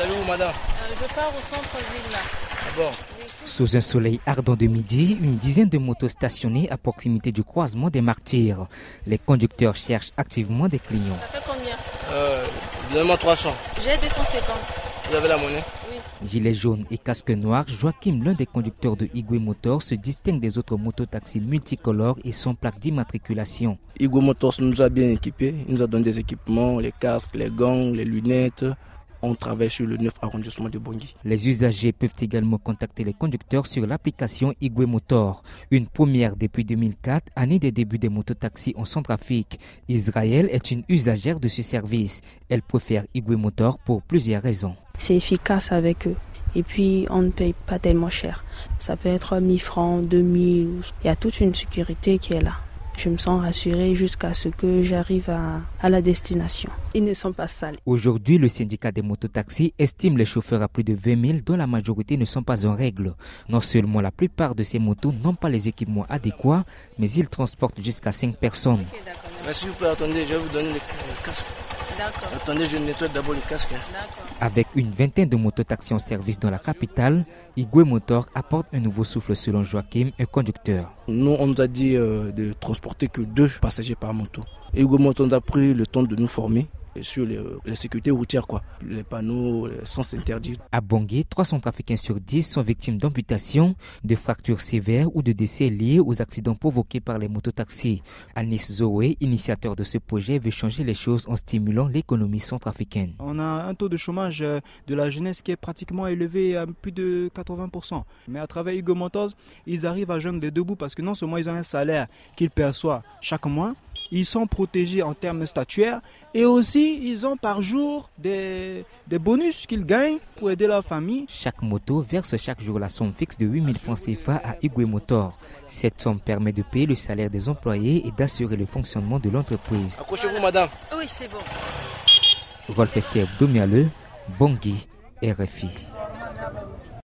Vous allez où, madame Euh, Je pars au centre-ville là. Ah bon Sous un soleil ardent de midi, une dizaine de motos stationnées à proximité du croisement des martyrs. Les conducteurs cherchent activement des clients. Ça fait combien euh, Donnez-moi 300. J'ai 250. Vous avez la monnaie Oui. Gilet jaune et casque noir, Joachim, l'un des conducteurs de Igwe Motors, se distingue des autres mototaxis multicolores et sans plaque d'immatriculation. Igwe Motors nous a bien équipés. Il nous a donné des équipements, les casques, les gants, les lunettes. On travaille sur le 9 arrondissement de Bangui. Les usagers peuvent également contacter les conducteurs sur l'application Igwe Motor. Une première depuis 2004, année des débuts des mototaxis en Centrafrique. Israël est une usagère de ce service. Elle préfère Igwe Motor pour plusieurs raisons. C'est efficace avec eux. Et puis, on ne paye pas tellement cher. Ça peut être 1000 francs, 2000. Il y a toute une sécurité qui est là. Je me sens rassurée jusqu'à ce que j'arrive à, à la destination. Ils ne sont pas sales. Aujourd'hui, le syndicat des mototaxis estime les chauffeurs à plus de 20 000 dont la majorité ne sont pas en règle. Non seulement la plupart de ces motos n'ont pas les équipements adéquats, mais ils transportent jusqu'à 5 personnes. Ok, d'accord. Mais s'il vous plaît, attendez, je vais vous donner le casque. D'accord. Attendez, je nettoie d'abord le casque. hein. D'accord. Avec une vingtaine de mototaxis en service dans la capitale, Igwe Motor apporte un nouveau souffle selon Joachim, un conducteur. Nous, on nous a dit euh, de transporter que deux passagers par moto. Et Igwe Motors nous a pris le temps de nous former sur les, les sécurités routières, quoi. Les panneaux, les sens interdits. À Bangui, 300 trafiquants sur 10 sont victimes d'amputations, de fractures sévères ou de décès liés aux accidents provoqués par les mototaxis. Anis Zoé, initiateur de ce projet, veut changer les choses en stimulant l'économie centrafricaine. On a un taux de chômage euh, de la jeunesse qui est pratiquement élevé à plus de 80%. Mais à travers Hugo Motors, ils arrivent à joindre les deux bouts parce que non seulement ils ont un salaire qu'ils perçoivent chaque mois, ils sont protégés en termes statuaires et aussi ils ont par jour des, des bonus qu'ils gagnent pour aider leur famille. Chaque moto verse chaque jour la somme fixe de 8000 francs CFA à Igwe Motor. Cette somme permet de payer le salaire des employés et d'assurer le fonctionnement de l'entreprise. Accrochez-vous, madame. Oui, c'est bon. Rolf Esther Domialeux, Bangui, RFI.